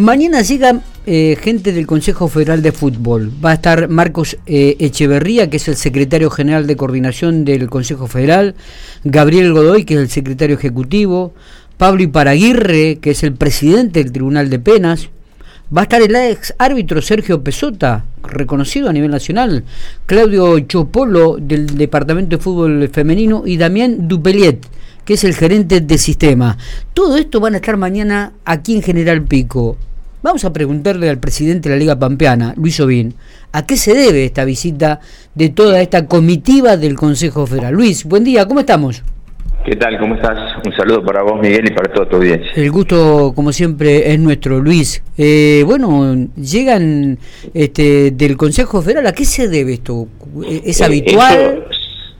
Mañana llega eh, gente del Consejo Federal de Fútbol. Va a estar Marcos eh, Echeverría, que es el secretario general de coordinación del Consejo Federal, Gabriel Godoy, que es el secretario ejecutivo, Pablo Iparaguirre, que es el presidente del Tribunal de Penas. Va a estar el ex árbitro Sergio Pesota, reconocido a nivel nacional, Claudio Chopolo del Departamento de Fútbol Femenino y Damián Dupeliet que es el gerente de sistema. Todo esto van a estar mañana aquí en General Pico. Vamos a preguntarle al presidente de la Liga Pampeana, Luis Ovín, a qué se debe esta visita de toda esta comitiva del Consejo Federal. Luis, buen día, ¿cómo estamos? ¿Qué tal? ¿Cómo estás? Un saludo para vos, Miguel, y para todo tu audiencia. El gusto, como siempre, es nuestro, Luis. Eh, bueno, llegan este, del Consejo Federal, ¿a qué se debe esto? ¿Es eh, habitual?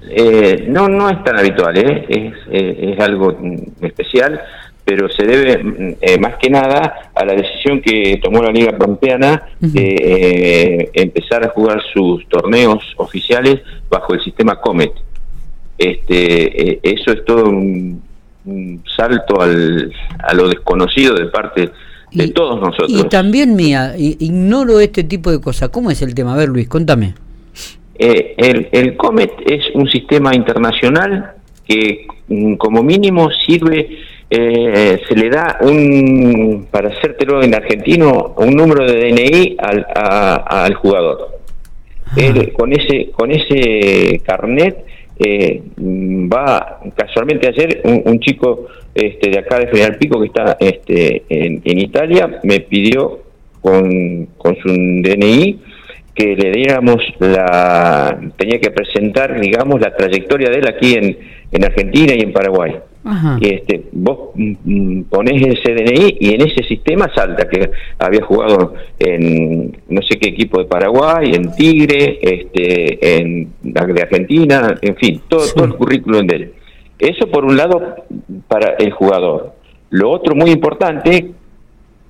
Eh, no, no es tan habitual, ¿eh? es, eh, es algo especial, pero se debe eh, más que nada a la decisión que tomó la Liga Pampeana de empezar a jugar sus torneos oficiales bajo el sistema Comet. Este, eso es todo un, salto al, a lo desconocido de parte de todos nosotros. Y también mía, ignoro este tipo de cosas. ¿Cómo es el tema? A ver, Luis, contame. Eh, el, COMET es un sistema internacional que mm, como mínimo sirve, eh, se le da un, para hacértelo en argentino, un número de DNI al, al jugador. con ese con ese carnet eh, va casualmente ayer un, un, chico este, de acá de Federal Pico que está este, en, en Italia me pidió con, con su DNI que le diéramos la tenía que presentar digamos la trayectoria de él aquí en, en Argentina y en Paraguay y este vos mm, mm, ponés ese DNI y en ese sistema salta que había jugado en no sé qué equipo de Paraguay en Tigre este en de Argentina en fin todo, todo el currículum de él. Eso por un lado para el jugador. Lo otro muy importante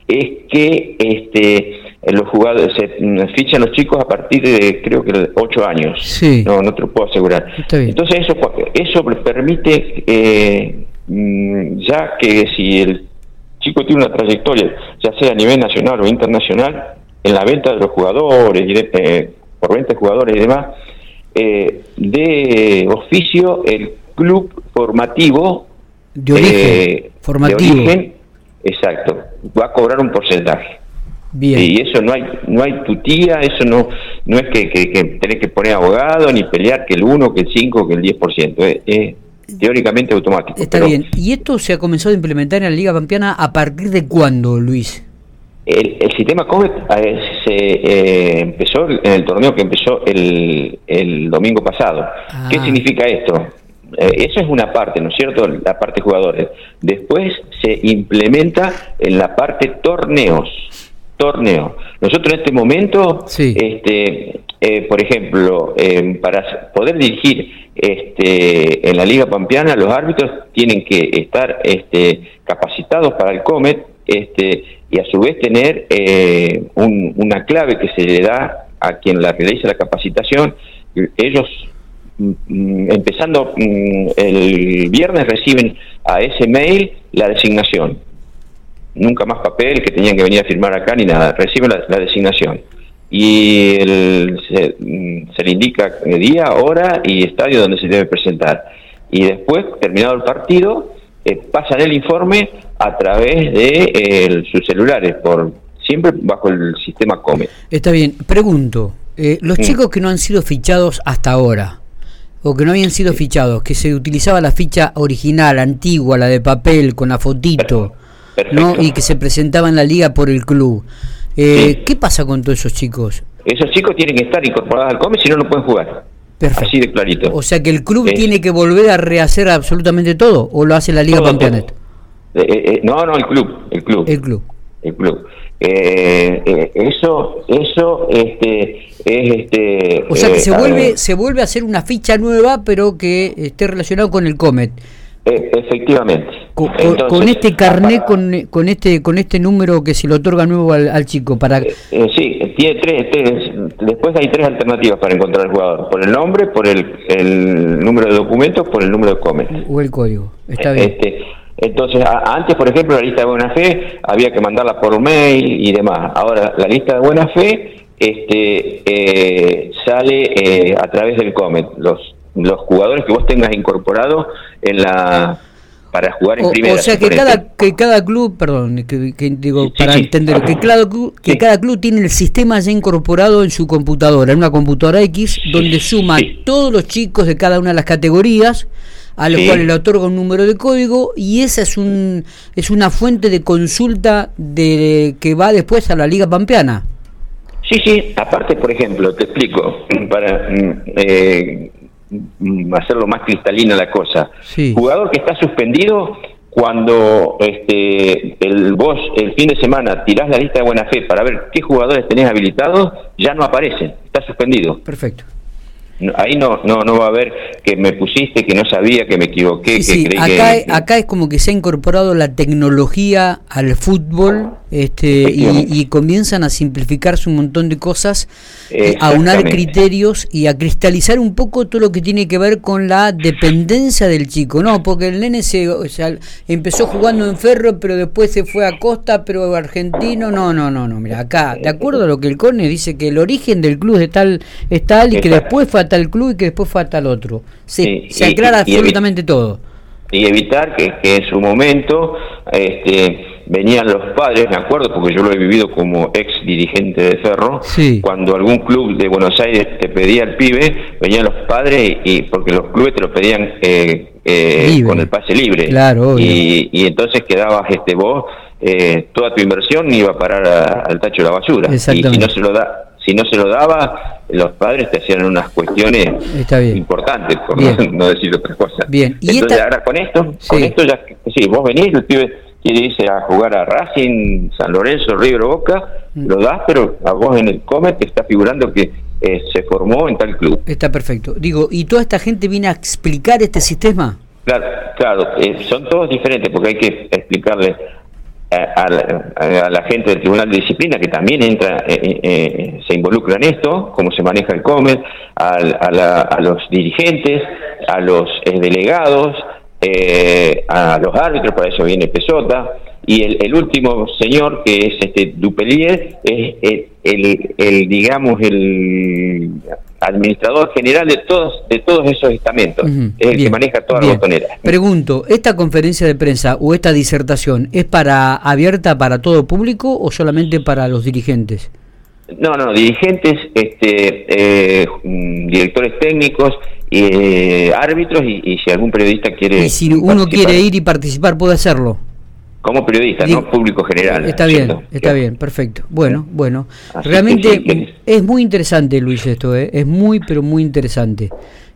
es que este los jugadores se fichan los chicos a partir de creo que 8 años sí. no no te lo puedo asegurar entonces eso eso permite eh, mm, ya que si el chico tiene una trayectoria ya sea a nivel nacional o internacional en la venta de los jugadores eh, por venta de jugadores y demás eh, de oficio el club formativo de origen, formativo. de origen exacto va a cobrar un porcentaje y eso no hay no hay tutía, eso no no es que, que, tenés que poner abogado ni pelear que el 1, que el 5, que el 10%. Es, es teóricamente automático. Está bien. ¿Y esto se ha comenzado a implementar en la Liga Pampeana a partir de cuándo, Luis? El, sistema COMET eh, se eh, empezó en el torneo que empezó el, el domingo pasado. ¿Qué ah. significa esto? Eh, eso es una parte, ¿no es cierto? La parte jugadores. Después se implementa en la parte torneos torneo. Nosotros en este momento, este, eh, por ejemplo, eh, para poder dirigir este, en la Liga Pampeana, los árbitros tienen que estar este, capacitados para el COMET este, y a su vez tener eh, una clave que se le da a quien la realiza la capacitación. Ellos mm, mm, empezando mm, el viernes reciben a ese mail la designación nunca más papel que tenían que venir a firmar acá ni nada, reciben la, designación. Y se, le indica día, hora y estadio donde se debe presentar. Y después, terminado el partido, eh, pasan el informe a través de eh, sus celulares, por siempre bajo el sistema COME. Está bien, pregunto, eh, los mm. chicos que no han sido fichados hasta ahora, o que no habían sido fichados, que se utilizaba la ficha original, antigua, la de papel, con la fotito, ¿no? y que se presentaba en la liga por el club. Eh, ¿Qué pasa con todos esos chicos? Esos chicos tienen que estar incorporados al COME, si no, no pueden jugar. Así de clarito. O sea que el club tiene que volver a rehacer absolutamente todo, o lo hace la Liga Campeonato. Eh, eh, no, no, el club, el club. El club. El club. eso, eso, este, es este. O sea que se vuelve, se vuelve a hacer una ficha nueva, pero que esté relacionado con el Comet. efectivamente. Con, este carnet, con, con, este con este número que se le otorga nuevo al, chico para eh, eh, sí tiene tres, después hay tres alternativas para encontrar al jugador por el nombre por el, el número de documentos por el número de comet o el código está bien este, Entonces, antes, por ejemplo, la lista de buena fe había que mandarla por mail y demás. Ahora, la lista de buena fe este, eh, sale eh, a través del Comet. Los, los jugadores que vos tengas incorporados en la para jugar en primera. O sea que cada, que cada club, perdón, que, digo, para entender, que, cada club, que cada club tiene el sistema ya incorporado en su computadora, en una computadora X, donde suma todos los chicos de cada una de las categorías, a los cuales le otorga un número de código, y esa es un es una fuente de consulta de que va después a la Liga Pampeana. Sí, sí, aparte, por ejemplo, te explico, para mm, eh, hacerlo más cristalina la cosa. Jugador que está suspendido cuando este el vos el fin de semana tirás la lista de buena fe para ver qué jugadores tenés habilitados, ya no aparecen, está suspendido. Perfecto. Ahí no, no, no va a haber que me pusiste, que no sabía, que me equivoqué, que creí acá, acá es como que se ha incorporado la tecnología al fútbol este, y, comienzan a simplificarse un montón de cosas, eh, a unar criterios y a cristalizar un poco todo lo que tiene que ver con la dependencia del chico, ¿no? Porque el nene se, o sea, empezó jugando en Ferro, pero después se fue a Costa, pero argentino, no, no, no, no, mira, acá, de acuerdo a lo que el CONE dice que el origen del club es tal, es tal y que después fue a tal club y que después fue a tal otro. se aclara absolutamente todo. Y evitar que, que en su momento, este venían los padres, me acuerdo, porque yo lo he vivido como ex dirigente de Ferro, cuando algún club de Buenos Aires te pedía el pibe, venían los padres y, porque los clubes te lo pedían eh, eh, con el pase libre. Claro, y, y, entonces quedabas este vos, eh, toda tu inversión iba a parar al tacho de la basura. Y si no se lo da si no se lo daba, los padres te hacían unas cuestiones importantes, por no, decir otras cosas. Bien. ¿Y Entonces, ahora con esto, con esto ya, sí, vos venís, el pibe quiere irse a jugar a Racing, San Lorenzo, River Boca, mm. lo das, pero a vos en el Comet te está figurando que eh, se formó en tal club. Está perfecto. Digo, ¿y toda esta gente viene a explicar este sistema? Claro, claro eh, son todos diferentes porque hay que explicarle a, la, gente del Tribunal de Disciplina que también entra, eh, se involucra en esto, cómo se maneja el Comet, a, a los dirigentes, a los delegados, eh, a los árbitros, para eso viene Pesota, y el, último señor que es este Dupelier es el, el, digamos el administrador general de todos de todos esos estamentos. Es el que maneja toda la botonera. Pregunto esta conferencia de prensa o esta disertación es para abierta para todo público o solamente para los dirigentes no, no, dirigentes, este, eh, mm, directores técnicos, eh, árbitros y, si algún periodista quiere. Y si uno quiere ir y participar, puede hacerlo. Como periodista, no público general. Está bien, está bien, perfecto. Bueno, bueno. Realmente es muy interesante, Luis, esto, ¿eh? es muy, pero muy interesante.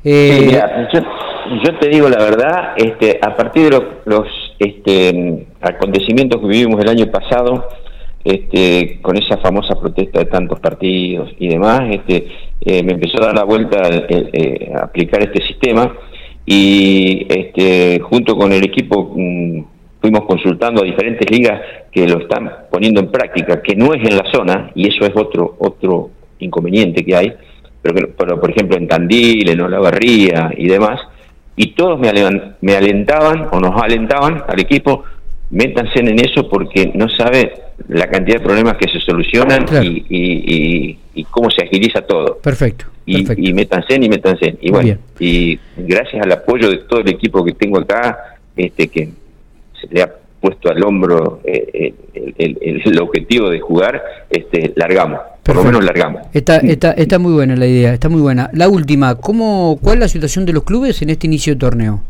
Eh, yo, te digo la verdad, este, a partir de los, los este, acontecimientos que vivimos el año pasado, este, con esa famosa protesta de tantos partidos y demás, este, eh, me empezó a dar la vuelta eh, a, aplicar este sistema y este, junto con el equipo mm, fuimos consultando a diferentes ligas que lo están poniendo en práctica, que no es en la zona, y eso es otro, otro inconveniente que hay, pero, pero por ejemplo en Tandil, en Olavarría y demás, y todos me, me alentaban o nos alentaban al equipo, métanse en eso porque no sabe la cantidad de problemas que se solucionan y, cómo se agiliza todo. Perfecto. Y, y métanse y métanse. Y bueno, y gracias al apoyo de todo el equipo que tengo acá, este que se le ha puesto al hombro eh, el, objetivo de jugar, este largamos. Por lo menos largamos. Está, está, está muy buena la idea, está muy buena. La última, ¿cómo, ¿cuál es la situación de los clubes en este inicio de torneo?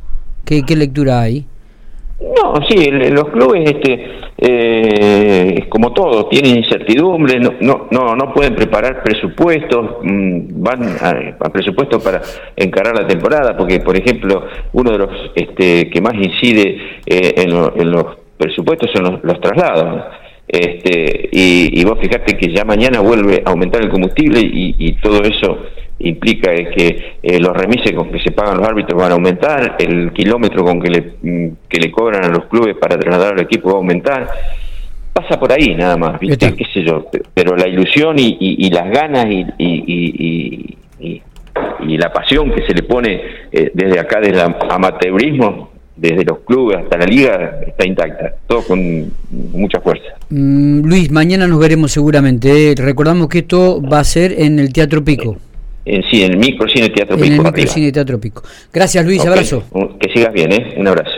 ¿Qué, qué lectura hay? No, sí, los clubes, este, eh, como todo, tienen incertidumbre, no, no, no, no pueden preparar presupuestos, mm, van a, presupuestos para encarar la temporada, porque, por ejemplo, uno de los este, que más incide eh, en, los presupuestos son los, traslados. Este, y, y, vos fijate que ya mañana vuelve a aumentar el combustible y, todo eso implica que eh, los remises con que se pagan los árbitros van a aumentar, el kilómetro con que le, mm, que le cobran a los clubes para trasladar al equipo va a aumentar. Pasa por ahí nada más, ¿viste? ¿Qué sé yo? Pero la ilusión y, las ganas y, y, la pasión que se le pone eh, desde acá, desde el amateurismo, desde los clubes hasta la liga, está intacta, todo con mucha fuerza. Mm, Luis, mañana nos veremos seguramente. ¿eh? Recordamos que esto va a ser en el Teatro Pico. En, sí, en el microcine Teatro En Pico. el arriba. microcine Teatro Pico. Gracias Luis, abrazo. Que sigas bien, ¿eh? Un abrazo.